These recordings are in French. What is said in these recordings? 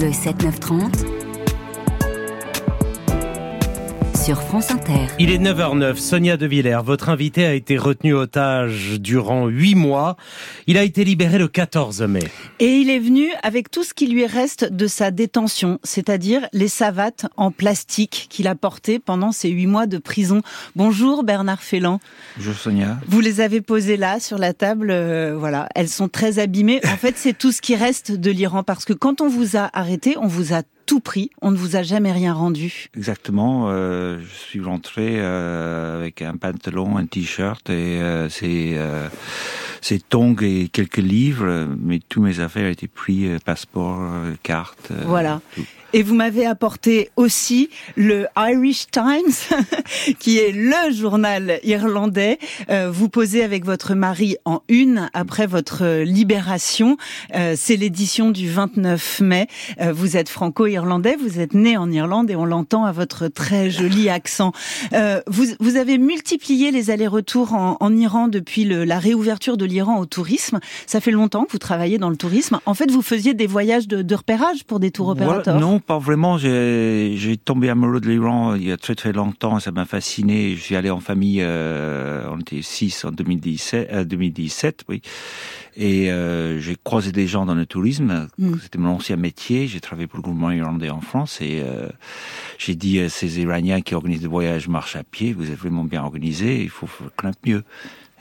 Le 7-9-30 France Inter. Il est 9h09. Sonia De Villers, votre invité a été retenu otage durant 8 mois. Il a été libéré le 14 mai. Et il est venu avec tout ce qui lui reste de sa détention, c'est-à-dire les savates en plastique qu'il a portées pendant ces 8 mois de prison. Bonjour Bernard Félan. Bonjour Sonia. Vous les avez posées là sur la table, euh, voilà. Elles sont très abîmées. En fait, c'est tout ce qui reste de l'Iran parce que quand on vous a arrêté, on vous a tout pris. On ne vous a jamais rien rendu. Exactement. Euh, je suis rentré euh, avec un pantalon, un t-shirt et euh, c'est c'est tongs et quelques livres, mais tous mes affaires étaient pris, passeport, carte. voilà. Et vous m'avez apporté aussi le Irish Times, qui est le journal irlandais. Euh, vous posez avec votre mari en une après votre libération. Euh, c'est l'édition du 29 mai. Euh, vous êtes franco-irlandais, vous êtes né en Irlande et on l'entend à votre très joli accent. Vous, vous, avez multiplié les allers-retours en, en, Iran depuis le, la réouverture de l'Iran au tourisme. Ça fait longtemps que vous travaillez dans le tourisme. En fait, vous faisiez des voyages de, de repérage pour des tours opérateurs. non, pas vraiment. J'ai tombé amoureux de l'Iran il y a très très longtemps. Ça m'a fasciné. Suis allé en famille. Euh, on était six en 2017. Euh, 2017, oui. Et euh, j'ai croisé des gens dans le tourisme. Mm. C'était mon ancien métier. J'ai travaillé pour le gouvernement irlandais en France et euh, j'ai dit à ces Iraniens qui organisent des voyages marche à pied, vous êtes vraiment bien organisés. Il faut faire mieux.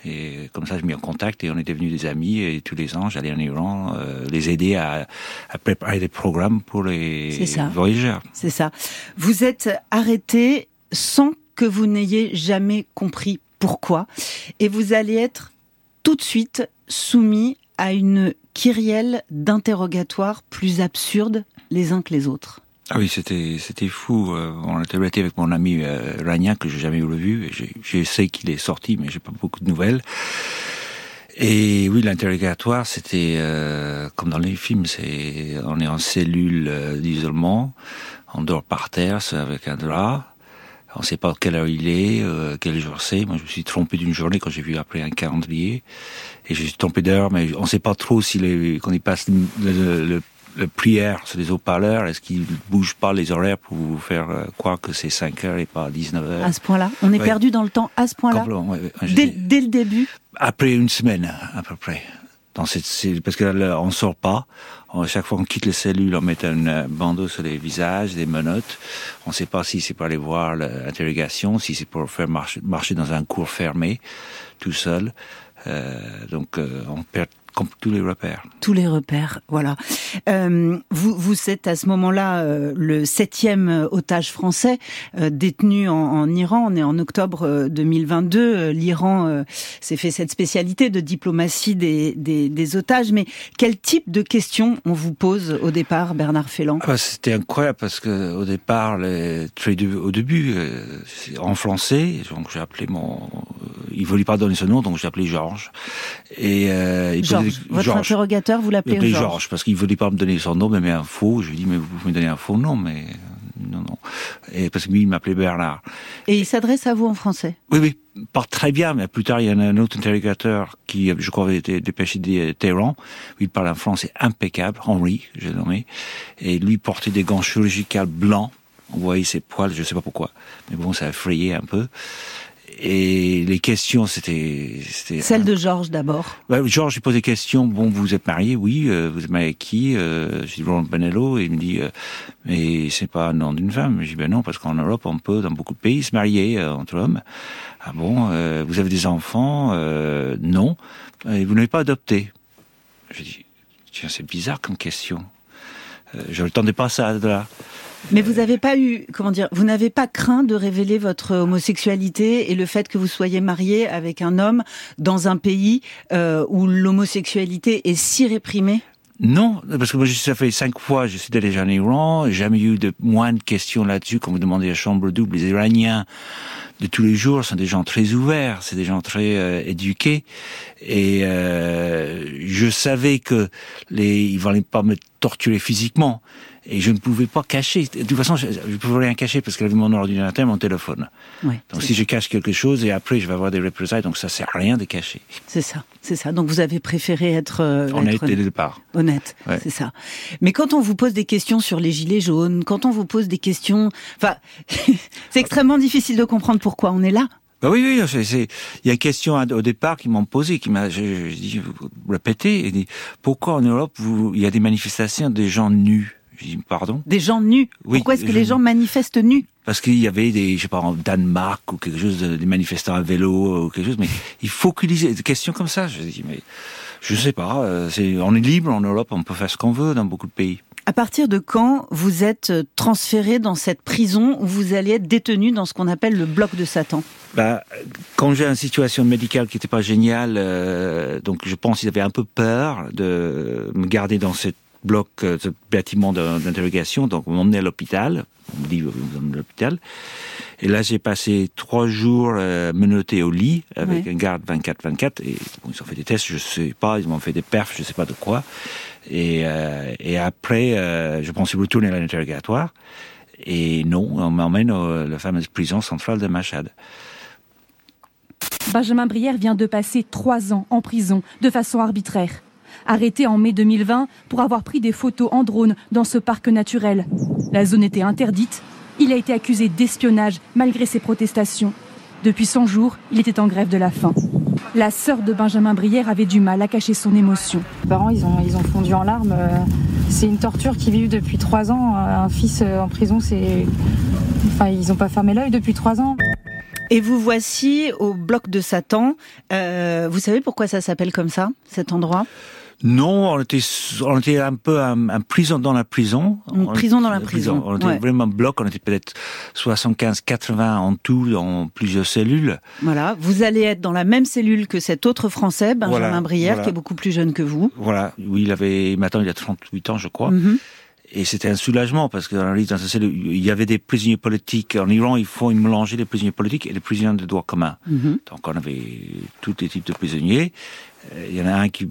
Et comme ça, je mis en contact et on est devenus des amis. Et tous les ans, j'allais en Iran euh, les aider à, à, préparer des programmes pour les voyageurs. C'est ça. Vous êtes arrêté sans que vous n'ayez jamais compris pourquoi. Et vous allez être tout de suite soumis à une kyrielle d'interrogatoires plus absurdes les uns que les autres. Ah oui, c'était c'était fou. Euh, on était avec mon ami euh, Rania que j'ai jamais revu. Je sais qu'il est sorti, mais j'ai pas beaucoup de nouvelles. Et oui, l'interrogatoire, c'était euh, comme dans les films. C'est on est en cellule euh, d'isolement, on dort par terre avec un drap. On ne sait pas quelle heure il est, quel jour c'est. Moi, je me suis trompé d'une journée quand j'ai vu après un calendrier. Et je suis trompé d'heure, mais on ne sait pas trop si les, quand il passe le, le le prière sur les haut-parleurs, est-ce qu'ils bougent pas les horaires pour vous faire euh, croire que c'est 5 heures et pas 19 heures À ce point-là On est perdu dans le temps à ce point-là dès, dès, le début Après une semaine, à peu près. Dans cette, parce que là, on sort pas. À chaque fois qu'on quitte les cellules, on met un euh, bandeau sur les visages, des menottes. On ne sait pas si c'est pour aller voir l'interrogation, si c'est pour faire marcher, marcher dans un cours fermé, tout seul. Euh, donc euh, on perd tous les repères. Tous les repères, voilà. Euh, vous, vous êtes à ce moment-là euh, le septième otage français euh, détenu en, en, Iran. On est en octobre 2022. Euh, L'Iran s'est fait cette spécialité de diplomatie des, des, des, otages. Mais quel type de questions on vous pose au départ, Bernard Félan ah bah, C'était incroyable parce que au départ, les, au début, en français, donc j'ai appelé mon, il voulait pas donner ce nom, donc j'ai appelé Georges. Et euh, votre interrogateur, vous l'appelez Georges Georges, parce qu'il voulait pas me donner son nom, mais un faux. Je lui ai dit, mais vous pouvez me donner un faux nom, mais non, non. Et parce que lui, il m'appelait Bernard. Et il s'adresse à vous en français Oui, oui, pas très bien, mais plus tard, il y en a un autre interrogateur qui, je crois, avait été dépêché de Téhéran. Il parle un français impeccable, Henri, j'ai nommé. Et lui portait des gants chirurgicaux blancs. On voyait ses poils, je sais pas pourquoi. Mais bon, ça a effrayé un peu. Et les questions, c'était... Celle de Georges d'abord. Ouais, Georges, il pose des questions. Bon, vous êtes marié, oui. Euh, vous êtes marié avec qui euh, Je dis Laurent Benello. Et il me dit, euh, mais c'est pas un nom d'une femme. Je dis, ben non, parce qu'en Europe, on peut, dans beaucoup de pays, se marier euh, entre hommes. Ah bon Vous avez des enfants Non. Et vous n'avez pas adopté Je dis, tiens, c'est bizarre comme question. je ne l'attendais pas ça de là. Mais vous n'avez pas eu, comment dire, vous n'avez pas craint de révéler votre homosexualité et le fait que vous soyez marié avec un homme dans un pays euh, où l'homosexualité est si réprimée? Non, parce que moi, ça fait cinq fois, je suis déjà en Iran, jamais eu de moins de questions là-dessus, quand vous demandez à chambre double, les Iraniens de tous les jours sont des gens très ouverts, c'est des gens très euh, éduqués. Et euh, je savais que les, ils valaient pas me torturer physiquement et je ne pouvais pas cacher. De toute façon, je ne pouvais rien cacher parce qu'elle avait mon ordinateur et mon téléphone. Ouais, Donc si je cache quelque chose et après je vais avoir des représailles, donc ça sert à rien de cacher. c'est ça, c'est ça. Donc vous avez préféré être, euh, On a être été dès le départ. honnête, Ouais. c'est ça. Mais quand on vous pose des questions sur les gilets jaunes, quand on vous pose des questions, enfin, c'est extrêmement difficile de comprendre pourquoi on est là. Bah oui, oui, c'est, c'est- il y a une question au départ qui m'ont posé, qui m'a, je, je dis, vous répétez, et dit, pourquoi en Europe vous, il y a des manifestations des gens nus? Je dis, pardon? Des gens nus. Oui, pourquoi est-ce que je- les gens manifestent nus? Parce qu'il y avait des, je sais pas, en Danemark ou quelque chose, de- des manifestants à vélo ou quelque chose, mais il faut ait des questions comme ça. Je dis, mais je sais pas, euh, on est libre en Europe, on peut faire ce qu'on veut dans beaucoup de pays. À partir de quand vous êtes euh, transféré dans cette prison où vous allez être détenu dans ce qu'on appelle le bloc de Satan? Bah, quand j'ai une situation médicale qui n'était pas géniale, euh, donc je pense qu'ils avaient un peu peur de me garder dans ce bloc, euh, ce bâtiment d'interrogation. Donc on m'emmenait à l'hôpital. On me dit vous vous emmenez à l'hôpital. Et là j'ai passé trois jours euh, menotté au lit avec un garde 24-24. Et bon, ils ont fait des tests, je sais pas, ils m'ont fait des perfs, je sais pas de quoi. Et, euh, et après, euh, je pensais retourner à l'interrogatoire. Et non, on m'emmène à la fameuse prison centrale de Machad. Benjamin Brière vient de passer trois ans en prison de façon arbitraire. Arrêté en mai 2020 pour avoir pris des photos en drone dans ce parc naturel. La zone était interdite. Il a été accusé d'espionnage malgré ses protestations. Depuis 100 jours, il était en grève de la faim. La sœur de Benjamin Brière avait du mal à cacher son émotion. Les parents, ils ont, ils ont fondu en larmes. Euh, C'est une torture qu'ils vivent depuis trois ans. Euh, Un fils euh, en prison, c'est. Enfin, ils n'ont pas fermé l'œil depuis trois ans. Et vous voici au bloc de Satan. Euh, vous savez pourquoi ça s'appelle comme ça, cet endroit? Non, on était, on était un peu un, un prison dans la prison. Une On- prison dans la prison, On était ouais. vraiment bloc, on était peut-être 75, 80 en tout, dans plusieurs cellules. Voilà, vous allez être dans la même cellule que cet autre Français, Benjamin Voilà, Brière, voilà. qui est beaucoup plus jeune que vous. Voilà. Oui, il avait, maintenant il a 38 ans, je crois. Mhm. Et c'était un soulagement parce que dans, la- cellule, il y avait des prisonniers politiques. En Iran, il faut mélanger les prisonniers politiques et les prisonniers de droit commun. Mhm. Donc on avait tous les types de prisonniers. Euh, Il y en a un qui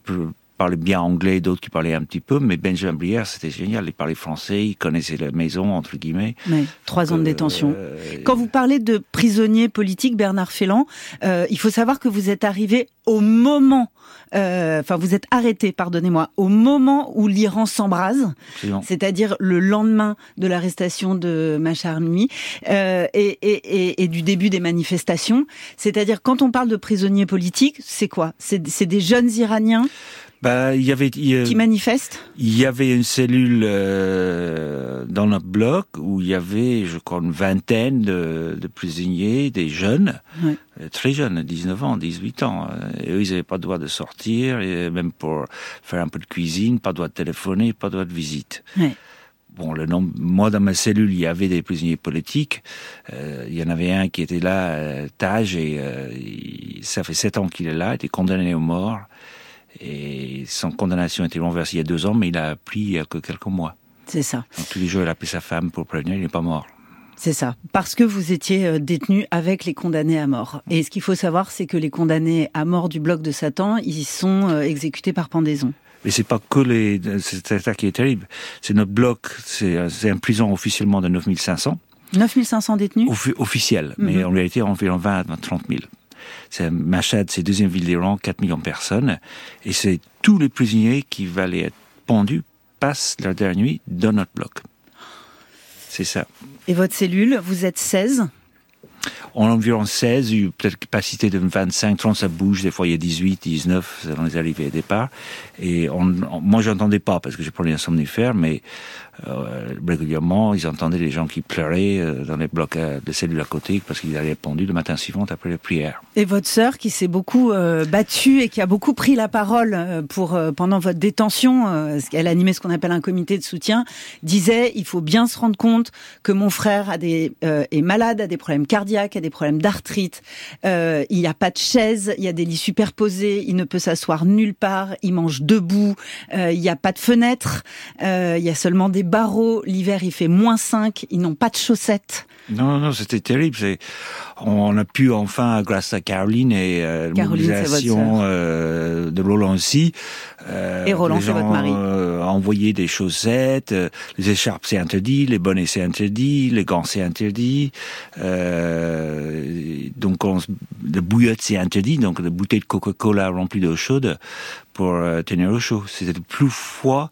parlait bien anglais, d'autres qui parlaient un petit peu, mais Benjamin Brière, c'était génial. Il parlait français, il connaissait la maison, entre guillemets. Ouais, trois ans de Euh, détention. euh, Quand vous parlez de prisonniers politiques, Bernard Félan, euh, il faut savoir que vous êtes arrivé au moment, euh, enfin vous êtes arrêté, pardonnez-moi, au moment où l'Iran s'embrase, c'est-à-dire le lendemain de l'arrestation de Machar Amini, euh, et, et, et, et du début des manifestations. C'est-à-dire quand on parle de prisonniers politiques, c'est quoi? C'est des jeunes Iraniens Bah, il y avait, il qui manifestent il y avait une cellule euh, dans notre bloc où il y avait, je crois, une vingtaine de, de prisonniers, des jeunes, euh, très jeunes, 19 ans, 18 ans. Euh, Et eux, ils n'avaient pas le droit de sortir, et même pour faire un peu de cuisine, pas le droit de téléphoner, pas le droit de visite. Bon, le nombre, moi, dans ma cellule, il y avait des prisonniers politiques. Euh, il y en avait un qui était là, euh, Taj, et euh, il- ça fait sept ans qu'il est là, il était condamné à mort. Et son condamnation a été renversée il y a deux ans, mais il a pris il y a que quelques mois. C'est ça. Donc tous les jours, il a appelé sa femme pour prévenir, il n'est pas mort. C'est ça, parce que vous étiez euh, détenu avec les condamnés à mort. Et ce qu'il faut savoir, c'est que les condamnés à mort du bloc de Satan, ils sont euh, exécutés par pendaison. Mais c'est pas que les, c'est ça qui est terrible. C'est notre bloc, c'est c'est une prison officiellement de 9500, 9500 détenus offi- officiel, mais Mhm. en réalité environ 20 à 30 000. C'est Machad, c'est deuxième ville d'Iran, 4 millions de personnes, et c'est tous les prisonniers qui valaient être pendus passent leur dernière nuit dans notre bloc. C'est ça. Et votre cellule, vous êtes 16 En environ 16, il y a eu peut-être capacité de 25, 30, ça bouge, des fois il y a 18, 19, selon les arrivées et départs. Et on, on- moi j'entendais pas parce que j'ai pris un somnifère, mais euh, régulièrement ils entendaient les gens qui pleuraient euh, dans les blocs euh, de cellules à côté parce qu'ils allaient pendu le matin suivant après les prières. Et votre sœur, qui s'est beaucoup euh, battue et qui a beaucoup pris la parole pour pendant votre détention, elle animait ce qu'on appelle un comité de soutien, disait il faut bien se rendre compte que mon frère est malade, a des problèmes cardiaques, a des problèmes d'arthrite. Euh, il n'y a pas de chaise, il y a des lits superposés, il ne peut s'asseoir nulle part, il mange debout, euh, il n'y a pas de fenêtre, euh, il y a seulement des barreaux, l'hiver il fait moins 5, ils n'ont pas de chaussettes. Non, non, c'était terrible. On a pu enfin, grâce à Caroline et euh, mobilisation euh, de Roland aussi, euh, et Roland, c'est votre mari, envoyer des chaussettes, les écharpes c'est interdit, les bonnets c'est interdit, les gants c'est interdit, donc on, le bouillotte c'est interdit, donc la bouteille de Coca-Cola remplie d'eau chaude pour tenir au chaud. C'était le plus froid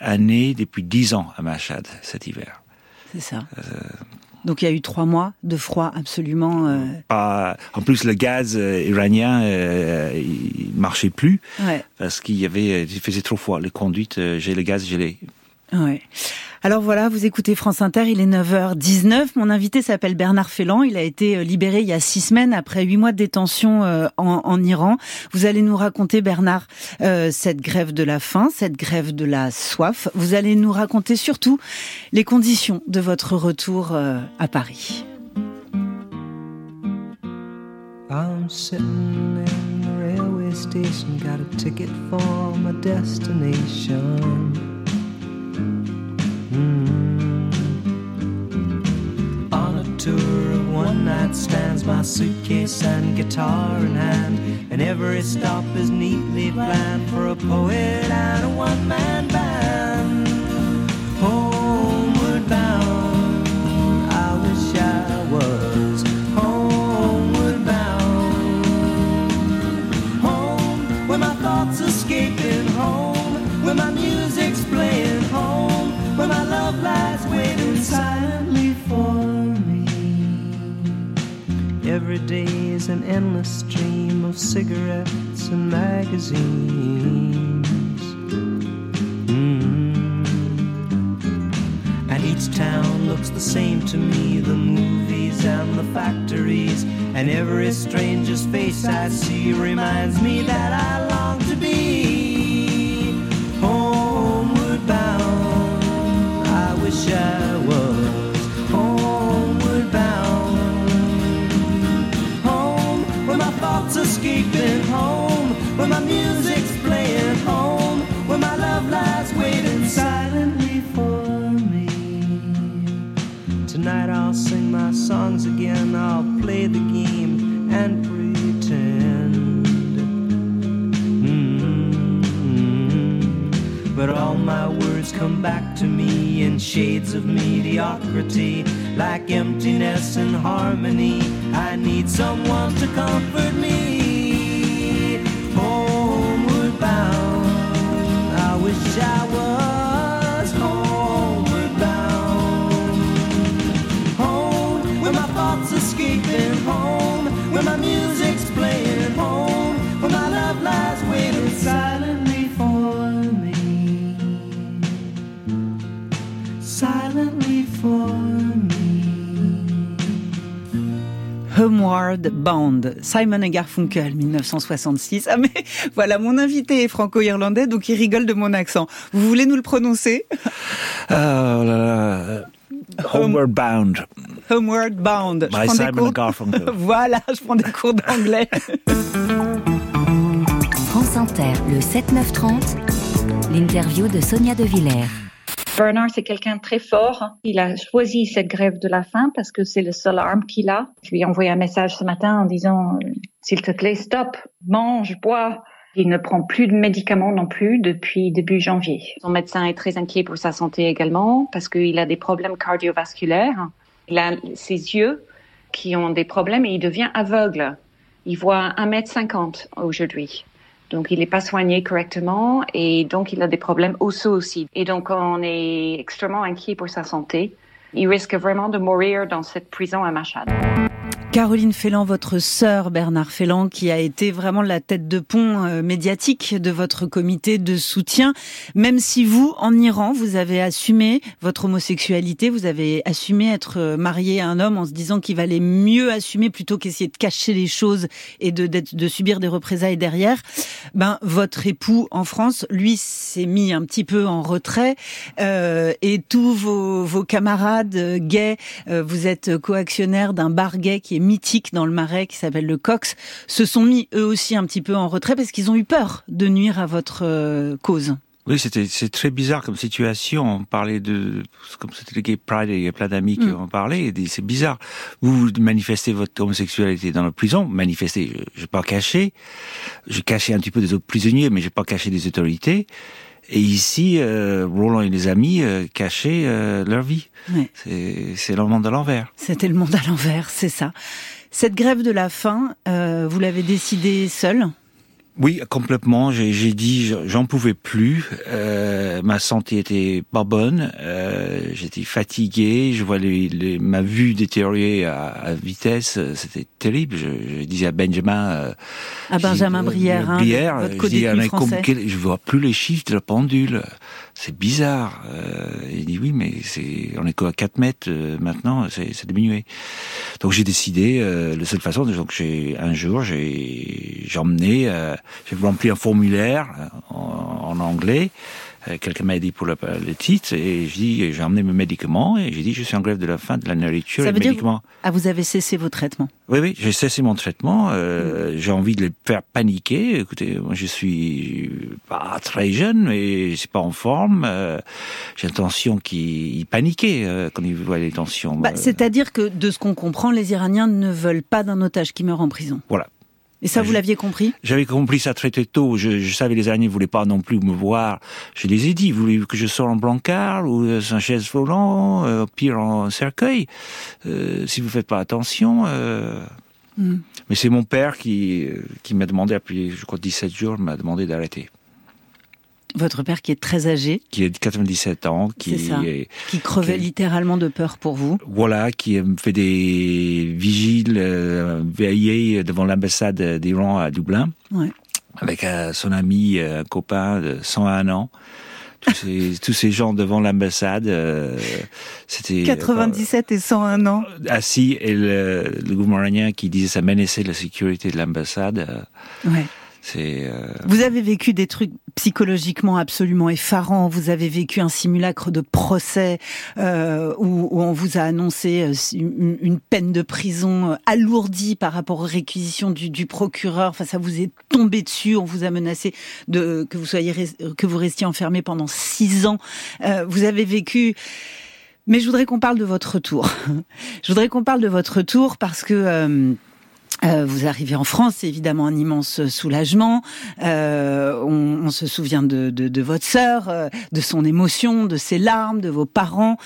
année depuis dix ans à Machad cet hiver. C'est ça. Donc il y a eu trois mois de froid absolument. Euh... en plus, le gaz euh, iranien euh, il marchait plus parce qu'il y avait, il faisait trop froid. Les conduites, euh, j'ai le gaz gelé. Ouais. Alors voilà, vous écoutez France Inter, il est 9h19. Mon invité s'appelle Bernard Félan. Il a été euh, libéré il y a six semaines après huit mois de détention euh, en, Iran. Vous allez nous raconter, Bernard, euh, cette grève de la faim, cette grève de la soif. Vous allez nous raconter surtout les conditions de votre retour à Paris. Mm. On a tour of one night stands, my suitcase and guitar in hand, and every stop is neatly planned for a poet and a one man band. Every day is an endless stream of cigarettes and magazines. Mm. And each town looks the same to me the movies and the factories. And every stranger's face I see reminds me that I long to be homeward bound I wish I songs again, I'll play the game and pretend. Mm-hmm. But all my words come back to me in shades of mediocrity, like emptiness and harmony. I need someone to comfort me. Homeward bound, I wish I was silently for me. Homeward Bound, Simon et Garfunkel, 1966. Ah mais voilà, mon invité est franco-irlandais, donc il rigole de mon accent. Vous voulez nous le prononcer? Euh, Homeward Bound. Homeward Bound. By Simon Garfunkel. voilà, je prends des cours d'anglais. France Inter, le 7-9-30, l'interview de Sonia De Villers. Bernard, c'est quelqu'un de très fort. Il a choisi cette grève de la faim parce que c'est le seul arme qu'il a. Je lui ai envoyé un message ce matin en disant, euh, s'il te plaît, stop, mange, bois. Il ne prend plus de médicaments non plus depuis début janvier. Son médecin est très inquiet pour sa santé également parce qu'il a des problèmes cardiovasculaires. Il a ses yeux qui ont des problèmes et il devient aveugle. Il voit 1m50 aujourd'hui. Donc, il n'est pas soigné correctement et donc il a des problèmes osseux aussi. Et donc, on est extrêmement inquiet pour sa santé. Il risque vraiment de mourir dans cette prison à Machad. Caroline Félan, votre sœur Bernard Félan, qui a été vraiment la tête de pont euh, médiatique de votre comité de soutien, même si vous, en Iran, vous avez assumé votre homosexualité, vous avez assumé être euh, marié à un homme en se disant qu'il valait mieux assumer plutôt qu'essayer de cacher les choses et de, subir des représailles derrière. Ben, votre époux en France, lui, s'est mis un petit peu en retrait euh, et tous vos, vos camarades gays, euh, vous êtes coactionnaire d'un bar gay qui est mythique dans le Marais qui s'appelle le Cox, se sont mis eux aussi un petit peu en retrait parce qu'ils ont eu peur de nuire à votre euh, cause. Oui, c'était c'est très bizarre comme situation. On parlait de comme c'était le gay pride, il y a plein d'amis qui Mm. en parlaient. et C'est bizarre. Vous manifestez votre homosexualité dans la prison, manifestez. Je n'ai pas caché. J'ai caché un petit peu des autres prisonniers, mais j'ai pas caché des autorités. Et ici, euh, Roland et les amis euh, cachaient euh, leur vie. Ouais. C'est c'est le monde à l'envers. C'était le monde à l'envers, c'est ça. Cette grève de la faim, euh, vous l'avez décidée seule? Oui, complètement. J'ai j'ai dit, j'en pouvais plus. Euh, ma santé était pas bonne. Euh, J'étais fatigué. Je vois les, les- ma vue détériorer à, à vitesse. C'était terrible. Je, je disais à Benjamin, euh, À Benjamin j'ai- Brière, hein, Brière, votre je dis, mais comme je vois plus les chiffres de la pendule. C'est bizarre. Euh, il dit oui, mais c'est, on est qu'à 4 mètres euh, maintenant. C'est c'est diminué. Donc j'ai décidé, euh, la seule façon, donc j'ai un jour j'ai j'ai emmené, euh, j'ai rempli un formulaire euh, en, en anglais. Euh, Quelqu'un m'a dit pour le, le titre et je dis j'ai emmené mes médicaments et j'ai dit je suis en grève de la faim de la nourriture Ça et veut des dire médicaments. Ah, vous avez cessé vos traitements? Oui oui j'ai cessé mon traitement. Euh. J'ai envie de les faire paniquer. Écoutez moi je suis pas très jeune mais je suis pas en forme. Euh, j'ai l'intention qu'ils ils paniquaient euh, quand ils voient les tensions. Bah, Euh, C'est-à-dire que, de ce qu'on comprend, les Iraniens ne veulent pas d'un otage qui meurt en prison. Voilà. Et ça, Bah, vous l'aviez compris? J'avais compris ça très très tôt. Je, je savais les Iraniens ne voulaient pas non plus me voir. Je les ai dit, vous voulez que je sorte en brancard ou euh, en chaise volant, euh, au pire en cercueil, euh, si vous faites pas attention. euh. Mm. Mais c'est mon père qui, euh, qui m'a demandé, après je crois 17 jours, m'a demandé d'arrêter. Votre père qui est très âgé, Qui a 97 ans, qui C'est ça. est, qui crevait littéralement de peur pour vous. voilà, qui me fait des vigiles euh, veillés devant l'ambassade d'Iran à Dublin. Ouais. avec euh, son ami, euh, un copain de 101 ans. Tous ces, tous ces gens devant l'ambassade, euh, c'était 97 et 101 ans. assis et le, le gouvernement iranien qui disait ça menaçait la sécurité de l'ambassade. euh, Ouais. Euh, Vous avez vécu des trucs psychologiquement absolument effarants. Vous avez vécu un simulacre de procès euh, où, on vous a annoncé euh, une, peine de prison alourdie par rapport aux réquisitions du, procureur. Enfin, ça vous est tombé dessus. On vous a menacé de que vous soyez que vous restiez enfermé pendant six ans. Vous avez vécu. Mais je voudrais qu'on parle de votre retour. je voudrais qu'on parle de votre retour parce que. Euh, vous arrivez en France, c'est évidemment un immense soulagement. Euh, on, on se souvient de, de, de votre sœur, euh, de son émotion, de ses larmes, de vos parents.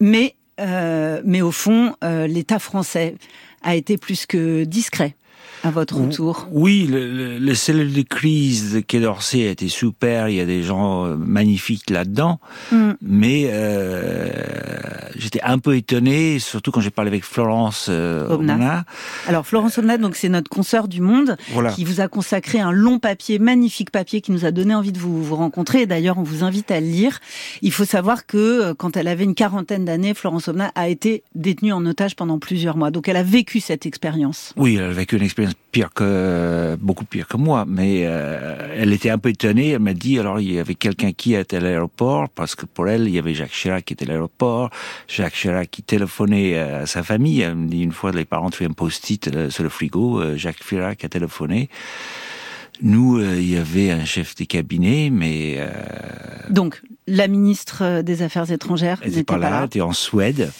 Mais, euh, mais au fond, l'État français a été plus que discret à votre retour. Oui, le, le, le cellule de crise de Quai d'Orsay a été super. Il y a des gens euh, magnifiques là-dedans. Mm. Mais euh, j'étais un peu étonné, surtout quand j'ai parlé avec Florence euh, Omna. Omna. Alors Florence donc c'est notre consoeur du Monde, Voilà. qui vous a consacré un long papier, magnifique papier, qui nous a donné envie de vous, vous rencontrer. Et D'ailleurs, on vous invite à le lire. Il faut savoir que euh, quand elle avait une quarantaine d'années, Florence Omnat a été détenue en otage pendant plusieurs mois. Donc elle a vécu cette expérience. Oui, elle a vécu une expérience pire que beaucoup pire que moi, mais euh, elle était un peu étonnée. Elle m'a dit alors il y avait quelqu'un qui était à l'aéroport parce que pour elle il y avait Jacques Chirac qui était à l'aéroport, Jacques Chirac qui téléphonait à sa famille. Elle me dit une fois les parents ont fait un post-it euh, sur le frigo, euh, Jacques Chirac a téléphoné. Nous, euh, il y avait un chef de cabinet, mais euh, Donc la ministre des Affaires étrangères n'était pas là, elle était en Suède.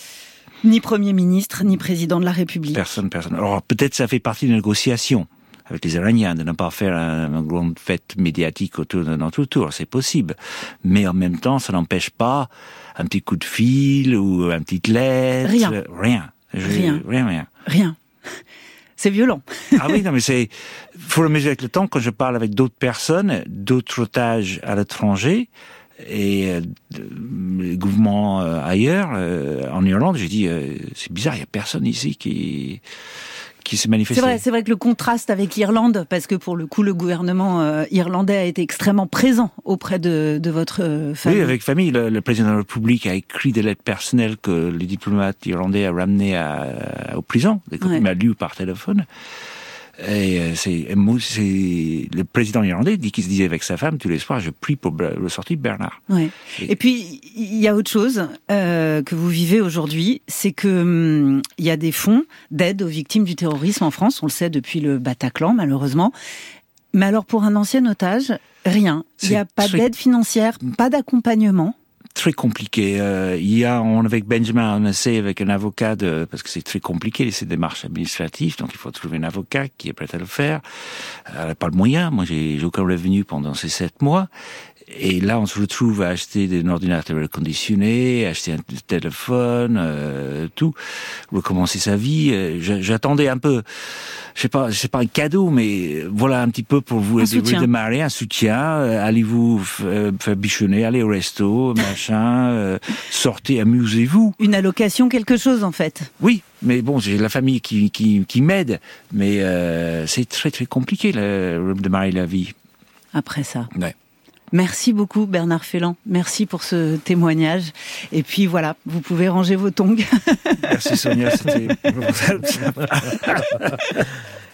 Ni Premier ministre, ni président de la République. Personne, personne. Alors peut-être ça fait partie des négociations avec les Iraniens de ne pas faire un- une grande fête médiatique autour de notre tour, c'est possible. Mais en même temps, ça n'empêche pas un petit coup de fil ou une petite lettre. Rien. Rien. Je- Rien. Rien, rien. Rien. C'est violent. Ah oui, non, mais c'est, faut le mesurer avec le temps. Quand je parle avec d'autres personnes, d'autres otages à l'étranger, et euh, les gouvernements euh, ailleurs, euh, en Irlande, j'ai dit, euh, c'est bizarre, il y a personne ici qui, qui s'est manifesté. C'est vrai, c'est vrai que le contraste avec l'Irlande, parce que pour le coup, le gouvernement euh, irlandais a été extrêmement présent auprès de, de votre famille. Oui, avec famille. Le, le président de la République a écrit des lettres personnelles que les diplomates irlandais a ramenées à, aux prisons, des Ouais. m'a lu par téléphone. Et euh, c'est, le président irlandais dit qu'il se disait avec sa femme tous les soirs, je prie pour le sortir de Bernard. Ouais. Et- Et puis il y a autre chose euh, que vous vivez aujourd'hui, c'est que hum, il y a des fonds d'aide aux victimes du terrorisme en France. On le sait depuis le Bataclan, malheureusement. Mais alors pour un ancien otage, rien. Il n'y a pas d'aide financière, pas d'accompagnement très compliqué. Euh, il y a, on, avec Benjamin, on essaie avec un avocat de, parce que c'est très compliqué ces démarches administratives, donc il faut trouver un avocat qui est prêt à le faire. Elle n'a pas le moyen. Moi, j'ai aucun revenu pendant ces sept mois. Et là, on se retrouve à acheter un ordinateur reconditionné, acheter un téléphone, euh, tout, recommencer sa vie. Euh, j'attendais un peu, je sais pas, je sais pas un cadeau, mais voilà un petit peu pour vous aider redémarrer, un soutien. Euh, allez-vous faire bichonner, allez au resto, machin, sortez, amusez-vous. Une allocation, quelque chose en fait. Oui, mais bon, j'ai la famille qui, qui, qui m'aide, mais c'est très très compliqué de redémarrer la vie. Après ça. Ouais. Merci beaucoup Bernard Félan. Merci pour ce témoignage. Et puis voilà, vous pouvez ranger vos tongs. Merci Sonia, c'était